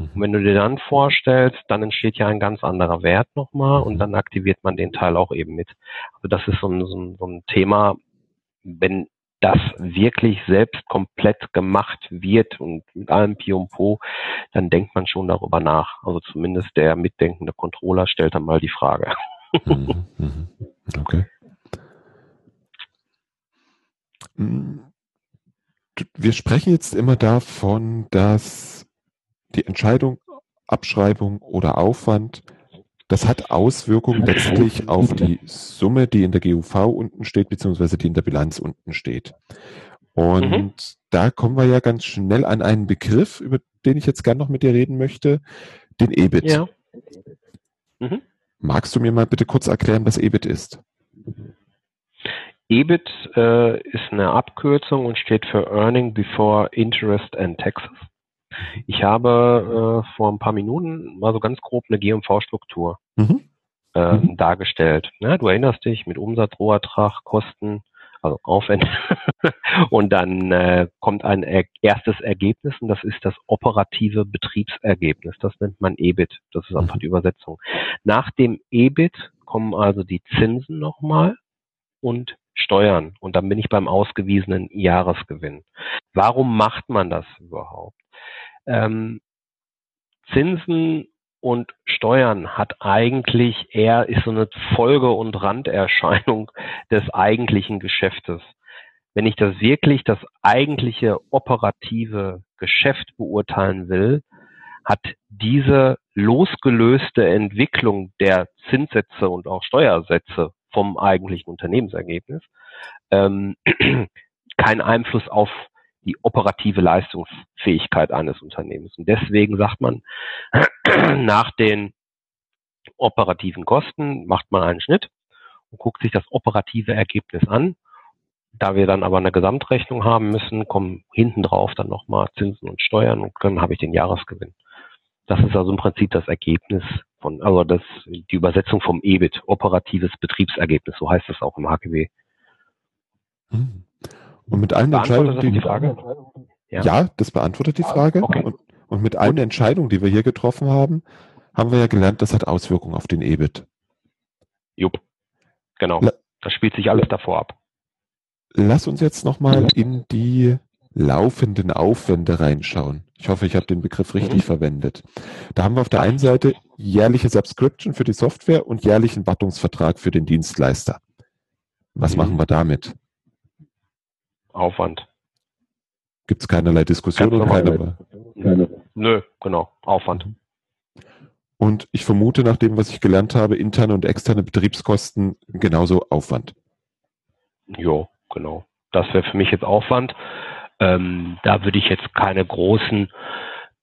Und wenn du dir dann vorstellst, dann entsteht ja ein ganz anderer Wert nochmal und dann aktiviert man den Teil auch eben mit. Also das ist so ein, so ein, so ein Thema, wenn das wirklich selbst komplett gemacht wird und mit allem Pi und Po, dann denkt man schon darüber nach. Also zumindest der mitdenkende Controller stellt dann mal die Frage. Mhm, mhm. okay. Mm, wir sprechen jetzt immer davon, dass die Entscheidung, Abschreibung oder Aufwand, das hat Auswirkungen letztlich auf die Summe, die in der GUV unten steht, beziehungsweise die in der Bilanz unten steht. Und mhm. da kommen wir ja ganz schnell an einen Begriff, über den ich jetzt gerne noch mit dir reden möchte, den EBIT. Ja. Mhm. Magst du mir mal bitte kurz erklären, was EBIT ist? EBIT äh, ist eine Abkürzung und steht für Earning Before Interest and Taxes. Ich habe äh, vor ein paar Minuten mal so ganz grob eine GMV-Struktur mhm. äh, mhm. dargestellt. Ja, du erinnerst dich mit Umsatz, Rohertrag, Kosten, also Aufwände. [LAUGHS] und dann äh, kommt ein er erstes Ergebnis und das ist das operative Betriebsergebnis. Das nennt man EBIT. Das ist einfach mhm. die Übersetzung. Nach dem EBIT kommen also die Zinsen nochmal und Steuern und dann bin ich beim ausgewiesenen Jahresgewinn. Warum macht man das überhaupt? Ähm, Zinsen und Steuern hat eigentlich eher, ist so eine Folge und Randerscheinung [LAUGHS] des eigentlichen Geschäftes. Wenn ich das wirklich, das eigentliche operative Geschäft beurteilen will, hat diese losgelöste Entwicklung der Zinssätze und auch Steuersätze vom eigentlichen Unternehmensergebnis ähm, [CLEARS THROAT] keinen Einfluss auf die operative Leistungsfähigkeit eines Unternehmens. Und deswegen sagt man, [CLEARS THROAT] nach den operativen Kosten macht man einen Schnitt und guckt sich das operative Ergebnis an. Da wir dann aber eine Gesamtrechnung haben müssen, kommen hinten drauf dann nochmal Zinsen und Steuern und dann habe ich den Jahresgewinn. Das ist also im Prinzip das Ergebnis von, also das, die Übersetzung vom EBIT, operatives Betriebsergebnis, so heißt es auch im HGB. Und mit allen Entscheidungen, die, die Frage? Ja. ja. das beantwortet die Frage. Okay. Und, und, mit allen. Entscheidungen, die wir hier getroffen haben, haben wir ja gelernt, das hat Auswirkungen auf den EBIT. Jupp. Genau. La das spielt sich alles davor ab. Lass uns jetzt nochmal in die laufenden Aufwände reinschauen. Ich hoffe, ich habe den Begriff richtig mhm. verwendet. Da haben wir auf der einen Seite jährliche Subscription für die Software und jährlichen Wartungsvertrag für den Dienstleister. Was mhm. machen wir damit? Aufwand. Gibt es keinerlei Diskussion und keine, keine. Nö, genau. Aufwand. Und ich vermute, nach dem, was ich gelernt habe, interne und externe Betriebskosten genauso Aufwand. Jo, genau. Das wäre für mich jetzt Aufwand. Ähm, da würde ich jetzt keine großen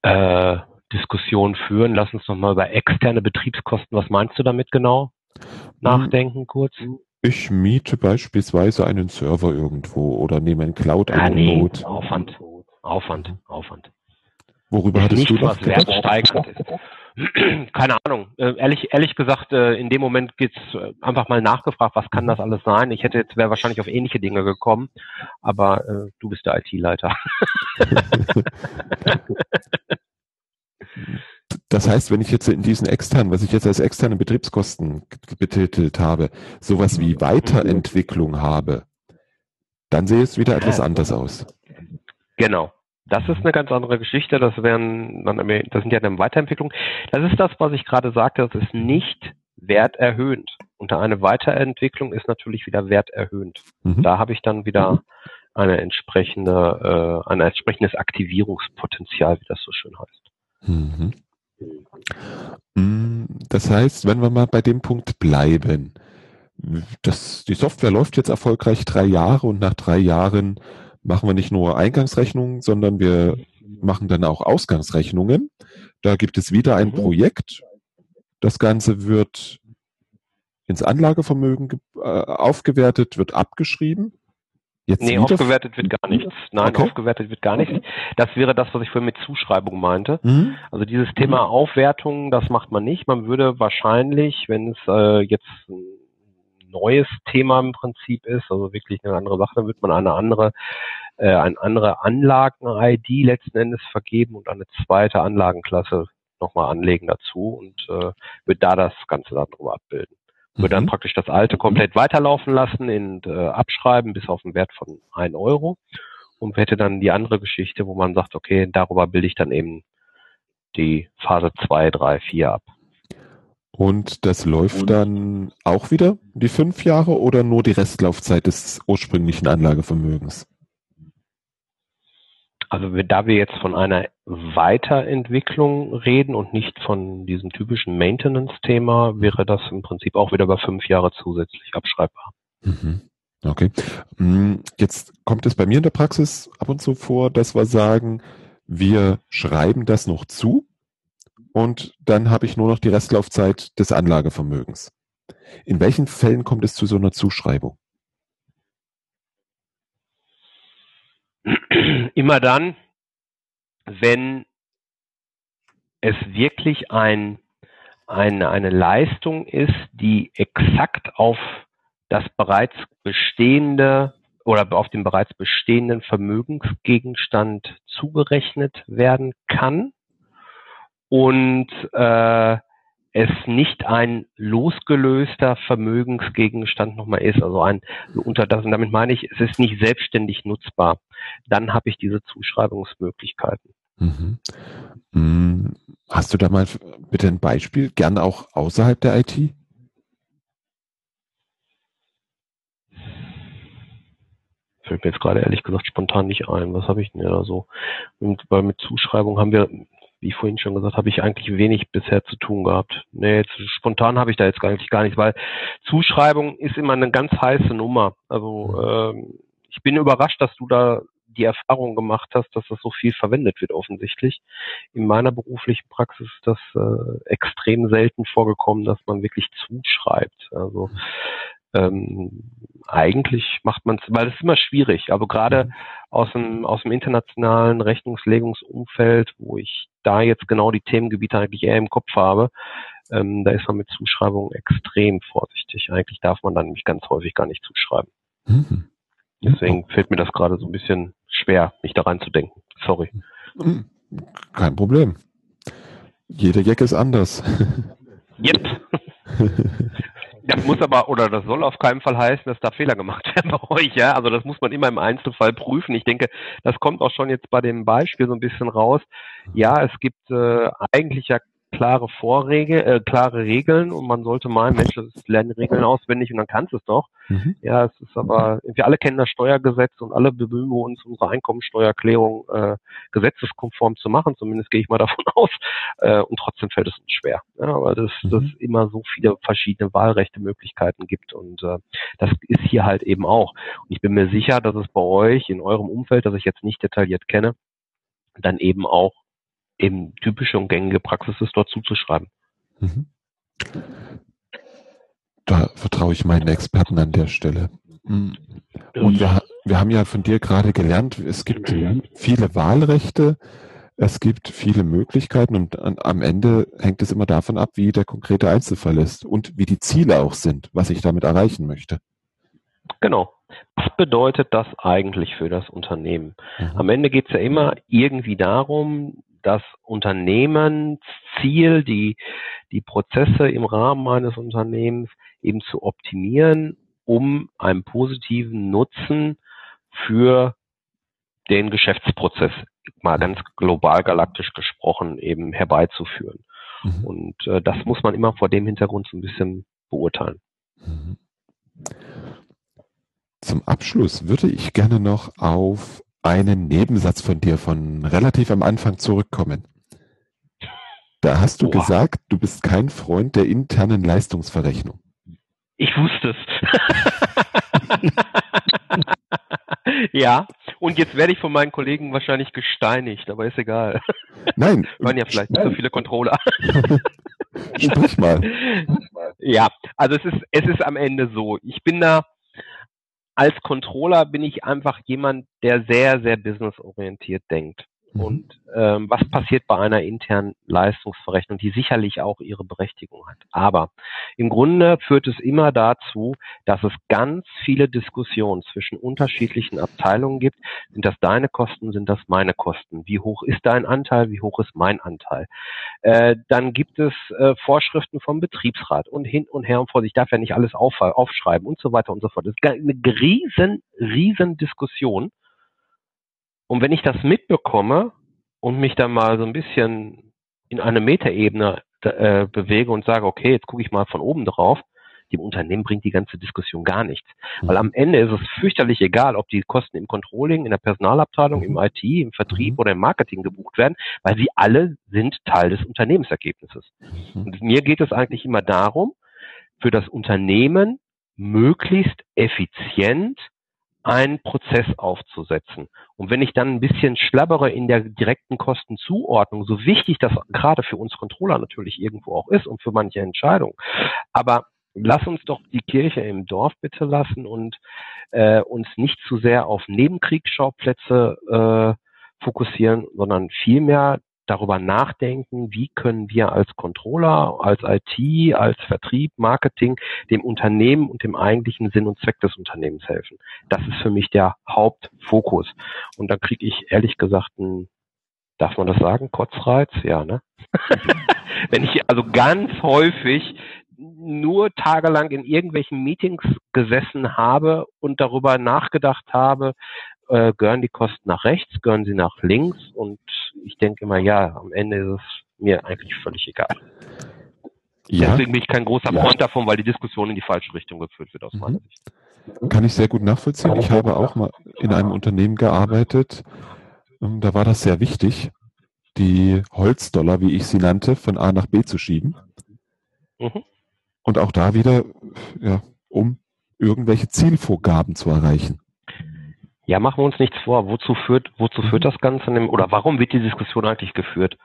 äh, Diskussionen führen. Lass uns nochmal über externe Betriebskosten, was meinst du damit genau? Nachdenken hm. kurz. Ich miete beispielsweise einen Server irgendwo oder nehme ein Cloud-Angebot. Ah, nee, Aufwand, Aufwand, Aufwand. Worüber ist hattest nicht, du was wertsteigernd ist. Keine Ahnung. Äh, ehrlich, ehrlich gesagt, äh, in dem Moment geht's äh, einfach mal nachgefragt, was kann das alles sein? Ich hätte jetzt wäre wahrscheinlich auf ähnliche Dinge gekommen, aber äh, du bist der IT-Leiter. [LAUGHS] [LAUGHS] [LAUGHS] Das heißt, wenn ich jetzt in diesen externen, was ich jetzt als externe Betriebskosten betitelt habe, sowas wie Weiterentwicklung habe, dann sehe es wieder etwas anders aus. Genau. Das ist eine ganz andere Geschichte. Das wären, das sind ja eine Weiterentwicklung. Das ist das, was ich gerade sagte. Das ist nicht werterhöhend. Und eine Weiterentwicklung ist natürlich wieder werterhöhend. Mhm. Da habe ich dann wieder eine entsprechende, äh, ein entsprechendes Aktivierungspotenzial, wie das so schön heißt. Mhm. Mm, das heißt, wenn wir mal bei dem Punkt bleiben, das, die Software läuft jetzt erfolgreich drei Jahre und nach drei Jahren machen wir nicht nur Eingangsrechnungen, sondern wir machen dann auch Ausgangsrechnungen. Da gibt es wieder ein mhm. Projekt. Das Ganze wird ins Anlagevermögen äh, aufgewertet, wird abgeschrieben. Jetzt nee, aufgewertet wird gar nichts. Nein, okay. aufgewertet wird gar nichts. Das wäre das, was ich vorhin mit Zuschreibung meinte. Mhm. Also dieses Thema Aufwertung, das macht man nicht. Man würde wahrscheinlich, wenn es äh, jetzt neues Thema im Prinzip ist, also wirklich eine andere Sache, dann wird man eine andere, äh, eine andere Anlagen-ID letzten Endes vergeben und eine zweite Anlagenklasse nochmal anlegen dazu und äh, wird da das Ganze darüber abbilden. Wird dann mhm. praktisch das alte komplett weiterlaufen lassen in äh, abschreiben bis auf einen Wert von ein Euro und hätte dann die andere Geschichte, wo man sagt, okay, darüber bilde ich dann eben die Phase 2, 3, 4 ab. Und das läuft und dann auch wieder die fünf Jahre oder nur die Restlaufzeit des ursprünglichen Anlagevermögens? Also da wir jetzt von einer Weiterentwicklung reden und nicht von diesem typischen Maintenance-Thema, wäre das im Prinzip auch wieder über fünf Jahre zusätzlich abschreibbar. Mhm. Okay. Mm, jetzt kommt es bei mir in der Praxis ab und zu vor, dass wir sagen, wir schreiben das noch zu und dann habe ich nur noch die Restlaufzeit des Anlagevermögens. In welchen Fällen kommt es zu so einer Zuschreibung? [CLEARS THROAT] Immer dann, wenn es wirklich ein, eine, eine Leistung ist, die exakt auf das bereits bestehende oder auf den bereits bestehenden Vermögensgegenstand zugerechnet werden kann. Und äh, es nicht ein losgelöster Vermögensgegenstand nochmal ist, also ein unter das, und damit meine ich, es ist nicht selbstständig nutzbar, dann habe ich diese Zuschreibungsmöglichkeiten. Mhm. Hm, hast du da mal bitte ein Beispiel, gerne auch außerhalb der IT? fällt mir jetzt gerade ehrlich gesagt spontan nicht ein. Was habe ich denn da so? Und weil mit Zuschreibung haben wir, wie vorhin schon gesagt, habe ich eigentlich wenig bisher zu tun gehabt. Nee, jetzt, spontan habe ich da jetzt eigentlich gar nichts, weil Zuschreibung ist immer eine ganz heiße Nummer. Also ähm, ich bin überrascht, dass du da die Erfahrung gemacht hast, dass das so viel verwendet wird offensichtlich. In meiner beruflichen Praxis ist das äh, extrem selten vorgekommen, dass man wirklich zuschreibt. Also ähm, eigentlich macht man es, weil es ist immer schwierig, aber gerade mhm. aus dem, aus dem internationalen Rechnungslegungsumfeld, wo ich da jetzt genau die Themengebiete eigentlich eher im Kopf habe, ähm, da ist man mit Zuschreibungen extrem vorsichtig. Eigentlich darf man dann nämlich ganz häufig gar nicht zuschreiben. Mhm. Deswegen fällt mir das gerade so ein bisschen schwer, mich da reinzudenken. Sorry. Mhm. Kein Problem. Jeder Jack ist anders. Yep. [LAUGHS] Das muss aber, oder das soll auf keinen Fall heißen, dass da Fehler gemacht [LAUGHS] werden bei euch, ja. Also das muss man immer im Einzelfall prüfen. Ich denke, das kommt auch schon jetzt bei dem Beispiel so ein bisschen raus. Ja, es gibt äh, eigentlich ja klare Vorregel, äh, klare Regeln und man sollte meinen, Mensch, das lernen Regeln auswendig und dann kannst du es doch. Mhm. Ja, es ist aber, wir alle kennen das Steuergesetz und alle bemühen wir uns, unsere Einkommensteuererklärung äh, gesetzeskonform zu machen, zumindest gehe ich mal [LAUGHS] davon aus. Äh, und trotzdem fällt es uns schwer. Ja, weil das, mhm. das immer so viele verschiedene Wahlrechte Möglichkeiten gibt und äh, das ist hier halt eben auch. Und ich bin mir sicher, dass es bei euch in eurem Umfeld, das ich jetzt nicht detailliert kenne, dann eben auch eben typische und gängige Praxis ist, dort zuzuschreiben. Mhm. Da vertraue ich meinen Experten an der Stelle. Mhm. Und wir, wir haben ja von dir gerade gelernt, es gibt viele Wahlrechte, es gibt viele Möglichkeiten und an, am Ende hängt es immer davon ab, wie der konkrete Einzelfall ist und wie die Ziele auch sind, was ich damit erreichen möchte. Genau. Was bedeutet das eigentlich für das Unternehmen? Mhm. Am Ende geht es ja immer irgendwie darum, das Unternehmensziel, die, die Prozesse im Rahmen eines Unternehmens eben zu optimieren, um einen positiven Nutzen für den Geschäftsprozess, mal ganz global galaktisch gesprochen, eben herbeizuführen. Mhm. Und äh, das muss man immer vor dem Hintergrund so ein bisschen beurteilen. Mhm. Zum Abschluss würde ich gerne noch auf einen Nebensatz von dir von relativ am Anfang zurückkommen. Da hast du Boah. gesagt, du bist kein Freund der internen Leistungsverrechnung. Ich wusste es. [LAUGHS] ja, und jetzt werde ich von meinen Kollegen wahrscheinlich gesteinigt, aber ist egal. Nein. [LAUGHS] Waren ja vielleicht nicht so viele Controller. Sprich mal. Ja, also es ist, es ist am Ende so. Ich bin da, als Controller bin ich einfach jemand, der sehr, sehr businessorientiert denkt. Mhm. Und ähm, was passiert bei einer internen Leistungsverrechnung, die sicherlich auch ihre Berechtigung hat. Aber im Grunde führt es immer dazu, dass es ganz viele Diskussionen zwischen unterschiedlichen Abteilungen gibt. Sind das deine Kosten, sind das meine Kosten? Wie hoch ist dein Anteil, wie hoch ist mein Anteil? Äh, dann gibt es äh, Vorschriften vom Betriebsrat und hin und her und vor. Ich darf ja nicht alles auf, aufschreiben und so weiter und so fort. Das ist eine riesen, riesen Diskussion. Und wenn ich das mitbekomme und mich dann mal so ein bisschen in eine Metaebene äh, bewege und sage, okay, jetzt gucke ich mal von oben drauf, dem Unternehmen bringt die ganze Diskussion gar nichts. Mhm. Weil am Ende ist es fürchterlich egal, ob die Kosten im Controlling, in der Personalabteilung, im IT, im Vertrieb mhm. oder im Marketing gebucht werden, weil sie alle sind Teil des Unternehmensergebnisses. Mhm. Und mir geht es eigentlich immer darum, für das Unternehmen möglichst effizient einen Prozess aufzusetzen. Und wenn ich dann ein bisschen schlabbere in der direkten Kostenzuordnung, so wichtig das gerade für uns Controller natürlich irgendwo auch ist und für manche Entscheidungen, aber lass uns doch die Kirche im Dorf bitte lassen und äh, uns nicht zu sehr auf Nebenkriegsschauplätze äh, fokussieren, sondern vielmehr darüber nachdenken, wie können wir als Controller, als IT, als Vertrieb, Marketing dem Unternehmen und dem eigentlichen Sinn und Zweck des Unternehmens helfen. Das ist für mich der Hauptfokus. Und da kriege ich ehrlich gesagt einen, darf man das sagen, Kotzreiz? Ja, ne? [LAUGHS] Wenn ich also ganz häufig nur tagelang in irgendwelchen Meetings gesessen habe und darüber nachgedacht habe, äh, gehören die Kosten nach rechts, gehören sie nach links und ich denke immer, ja, am Ende ist es mir eigentlich völlig egal. Ja. Deswegen bin ich kein großer ja. Freund davon, weil die Diskussion in die falsche Richtung geführt wird aus mhm. meiner Sicht. Kann ich sehr gut nachvollziehen. Ich habe auch mal in einem Unternehmen gearbeitet. Ähm, da war das sehr wichtig, die Holzdollar, wie ich sie nannte, von A nach B zu schieben. Mhm. Und auch da wieder, ja, um irgendwelche Zielvorgaben zu erreichen. Ja, machen wir uns nichts vor. Wozu führt, wozu führt mhm. das Ganze oder warum wird die Diskussion eigentlich geführt?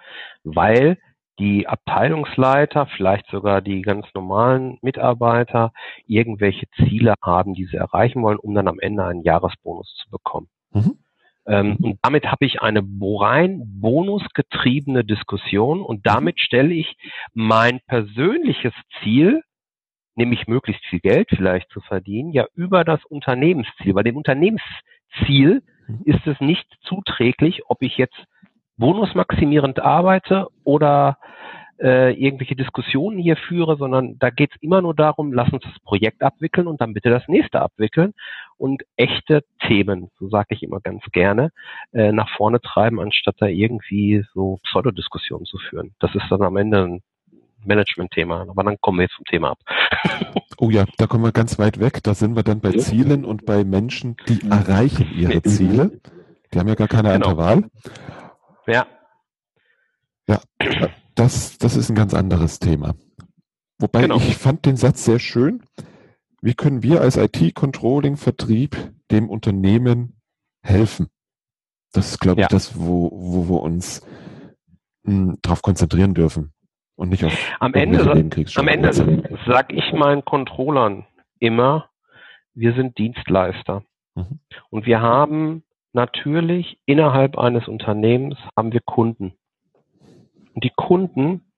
Weil die Abteilungsleiter, vielleicht sogar die ganz normalen Mitarbeiter irgendwelche Ziele haben, die sie erreichen wollen, um dann am Ende einen Jahresbonus zu bekommen. Mhm. Ähm, und damit habe ich eine rein bonusgetriebene Diskussion und damit stelle ich mein persönliches Ziel nämlich möglichst viel Geld vielleicht zu verdienen, ja über das Unternehmensziel. Bei dem Unternehmensziel mhm. ist es nicht zuträglich, ob ich jetzt bonusmaximierend arbeite oder äh, irgendwelche Diskussionen hier führe, sondern da geht es immer nur darum, lass uns das Projekt abwickeln und dann bitte das nächste abwickeln und echte Themen, so sage ich immer ganz gerne, äh, nach vorne treiben, anstatt da irgendwie so Pseudodiskussionen zu führen. Das ist dann am Ende ein Management-Thema. Aber dann kommen wir jetzt zum Thema ab. [LAUGHS] Oh ja, da kommen wir ganz weit weg. Da sind wir dann bei Zielen und bei Menschen, die erreichen ihre Ziele. Die haben ja gar keine genau. andere Wahl. Ja. Ja, das, das ist ein ganz anderes Thema. Wobei genau. ich fand den Satz sehr schön. Wie können wir als IT-Controlling-Vertrieb dem Unternehmen helfen? Das ist, glaube ich, das, wo, wo wir uns hm, darauf konzentrieren dürfen. Und nicht auf am Ende, am Ende sag ich meinen Controllern immer, wir sind Dienstleister. Mhm. Und wir haben natürlich innerhalb eines Unternehmens haben wir Kunden. Und die Kunden,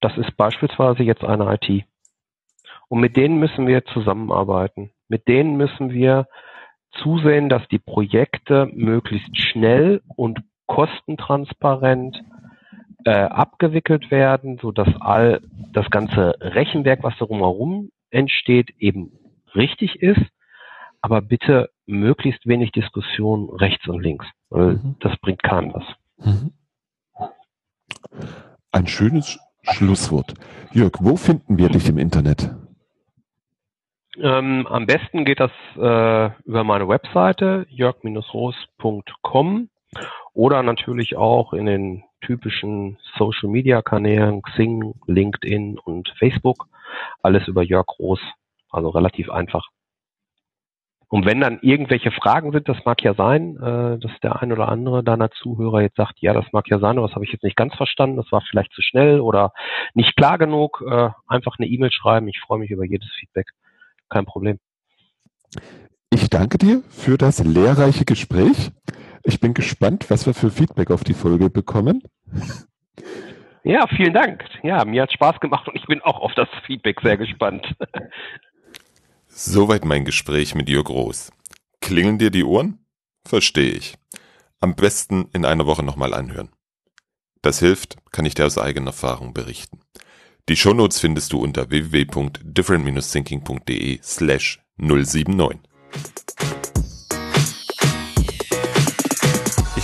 das ist beispielsweise jetzt eine IT. Und mit denen müssen wir zusammenarbeiten. Mit denen müssen wir zusehen, dass die Projekte möglichst schnell und kostentransparent äh, abgewickelt werden, so dass all das ganze Rechenwerk, was darum herum entsteht, eben richtig ist. Aber bitte möglichst wenig Diskussion rechts und links, weil mhm. das bringt keinem was. Mhm. Ein schönes Schlusswort. Jörg, wo finden wir dich im Internet? Ähm, am besten geht das äh, über meine Webseite jörg-roos.com oder natürlich auch in den typischen Social Media Kanälen, Xing, LinkedIn und Facebook. Alles über Jörg Groß. Also relativ einfach. Und wenn dann irgendwelche Fragen sind, das mag ja sein, äh, dass der ein oder andere deiner Zuhörer jetzt sagt, ja, das mag ja sein, aber das habe ich jetzt nicht ganz verstanden, das war vielleicht zu schnell oder nicht klar genug, äh, einfach eine E-Mail schreiben. Ich freue mich über jedes Feedback. Kein Problem. Ich danke dir für das lehrreiche Gespräch. Ich bin gespannt, was wir für Feedback auf die Folge bekommen. Ja, vielen Dank. Ja, mir hat Spaß gemacht und ich bin auch auf das Feedback sehr gespannt. Soweit mein Gespräch mit Jörg Groß. Klingeln dir die Ohren? Verstehe ich. Am besten in einer Woche nochmal anhören. Das hilft, kann ich dir aus eigener Erfahrung berichten. Die Shownotes findest du unter www.different-thinking.de slash 079.